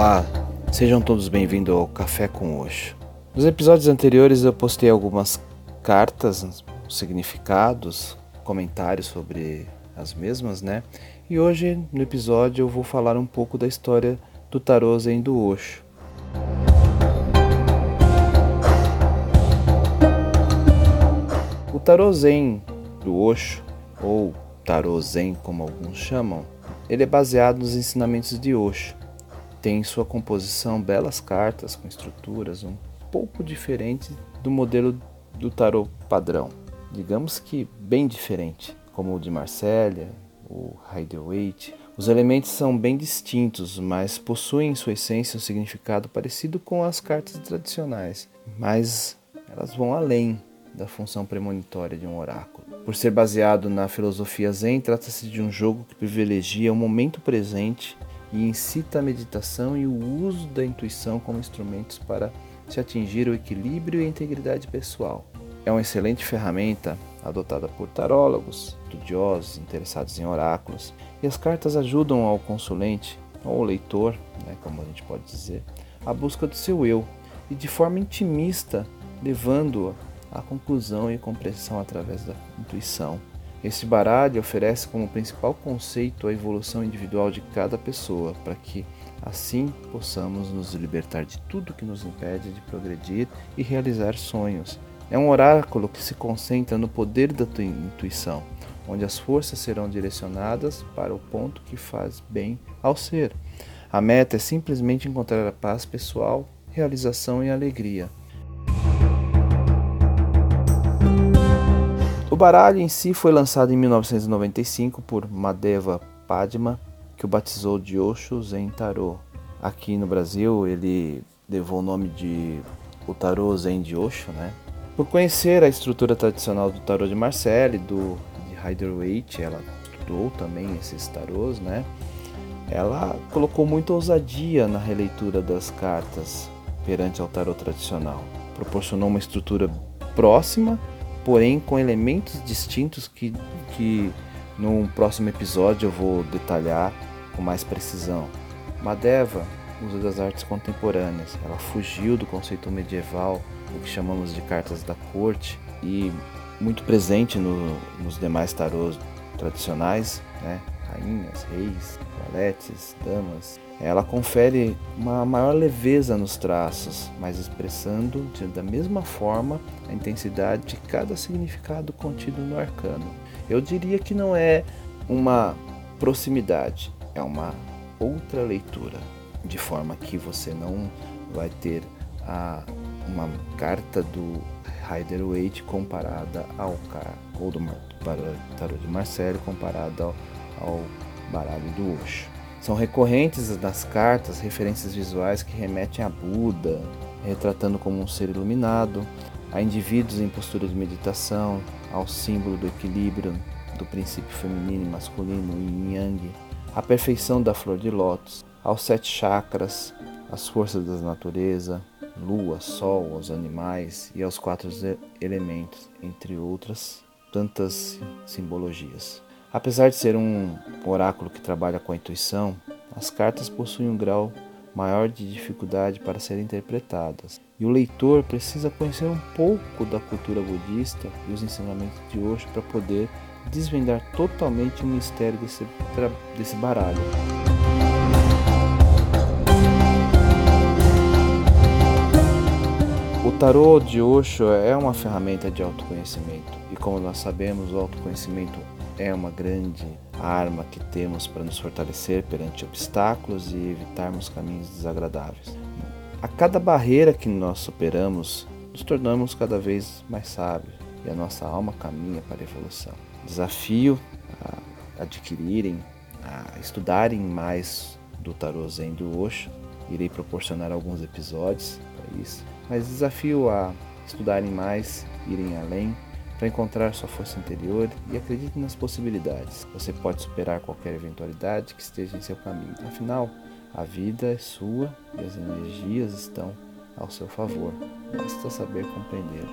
Olá, sejam todos bem-vindos ao Café com Oxo. Nos episódios anteriores eu postei algumas cartas, significados, comentários sobre as mesmas, né? E hoje no episódio eu vou falar um pouco da história do tarô Zen do Osho. O tarô Zen do Osho, ou tarô Zen como alguns chamam, ele é baseado nos ensinamentos de Osho tem em sua composição belas cartas com estruturas um pouco diferentes do modelo do tarot padrão. Digamos que bem diferente, como o de Marcélia, o Rider-Waite. Os elementos são bem distintos, mas possuem em sua essência um significado parecido com as cartas tradicionais, mas elas vão além da função premonitória de um oráculo. Por ser baseado na filosofia Zen, trata-se de um jogo que privilegia o momento presente e incita a meditação e o uso da intuição como instrumentos para se atingir o equilíbrio e a integridade pessoal. É uma excelente ferramenta adotada por tarólogos, estudiosos, interessados em oráculos, e as cartas ajudam ao consulente, ou leitor, né, como a gente pode dizer, a busca do seu eu e de forma intimista, levando-o à conclusão e compreensão através da intuição. Esse baralho oferece como principal conceito a evolução individual de cada pessoa, para que assim possamos nos libertar de tudo que nos impede de progredir e realizar sonhos. É um oráculo que se concentra no poder da tua intuição, onde as forças serão direcionadas para o ponto que faz bem ao ser. A meta é simplesmente encontrar a paz pessoal, realização e alegria. Baralho em si foi lançado em 1995 por Madeva Padma, que o batizou de Osho Zen Tarô. Aqui no Brasil ele levou o nome de o Tarô Zen de Osho, né? Por conhecer a estrutura tradicional do tarô de Marcelli, do de Rider-Waite, ela estudou também esses tarôs, né? Ela colocou muita ousadia na releitura das cartas perante ao tarô tradicional. Proporcionou uma estrutura próxima porém com elementos distintos que, que num próximo episódio eu vou detalhar com mais precisão. Madeva usa das artes contemporâneas. Ela fugiu do conceito medieval, o que chamamos de cartas da corte, e muito presente no, nos demais tarôs tradicionais, né? Rainhas, reis, valetes, damas, ela confere uma maior leveza nos traços, mas expressando de, da mesma forma a intensidade de cada significado contido no arcano. Eu diria que não é uma proximidade, é uma outra leitura, de forma que você não vai ter a, uma carta do Rider-Waite comparada ao ou do tarot de Marcelo comparada ao, ao baralho do Osho. São recorrentes nas cartas referências visuais que remetem a Buda, retratando como um ser iluminado, a indivíduos em postura de meditação, ao símbolo do equilíbrio do princípio feminino e masculino, yin yang, a perfeição da flor de lótus, aos sete chakras, as forças da natureza, lua, sol, aos animais e aos quatro elementos, entre outras tantas simbologias. Apesar de ser um oráculo que trabalha com a intuição, as cartas possuem um grau maior de dificuldade para serem interpretadas, e o leitor precisa conhecer um pouco da cultura budista e os ensinamentos de Osho para poder desvendar totalmente o mistério desse, desse baralho. Tarô de Osho é uma ferramenta de autoconhecimento, e como nós sabemos, o autoconhecimento é uma grande arma que temos para nos fortalecer perante obstáculos e evitarmos caminhos desagradáveis. A cada barreira que nós superamos, nos tornamos cada vez mais sábios e a nossa alma caminha para a evolução. Desafio a adquirirem, a estudarem mais do tarô Zen do Osho. Irei proporcionar alguns episódios para isso, mas desafio a estudarem mais, irem além para encontrar sua força interior e acredite nas possibilidades. Você pode superar qualquer eventualidade que esteja em seu caminho. Afinal, a vida é sua e as energias estão ao seu favor. Basta saber compreender.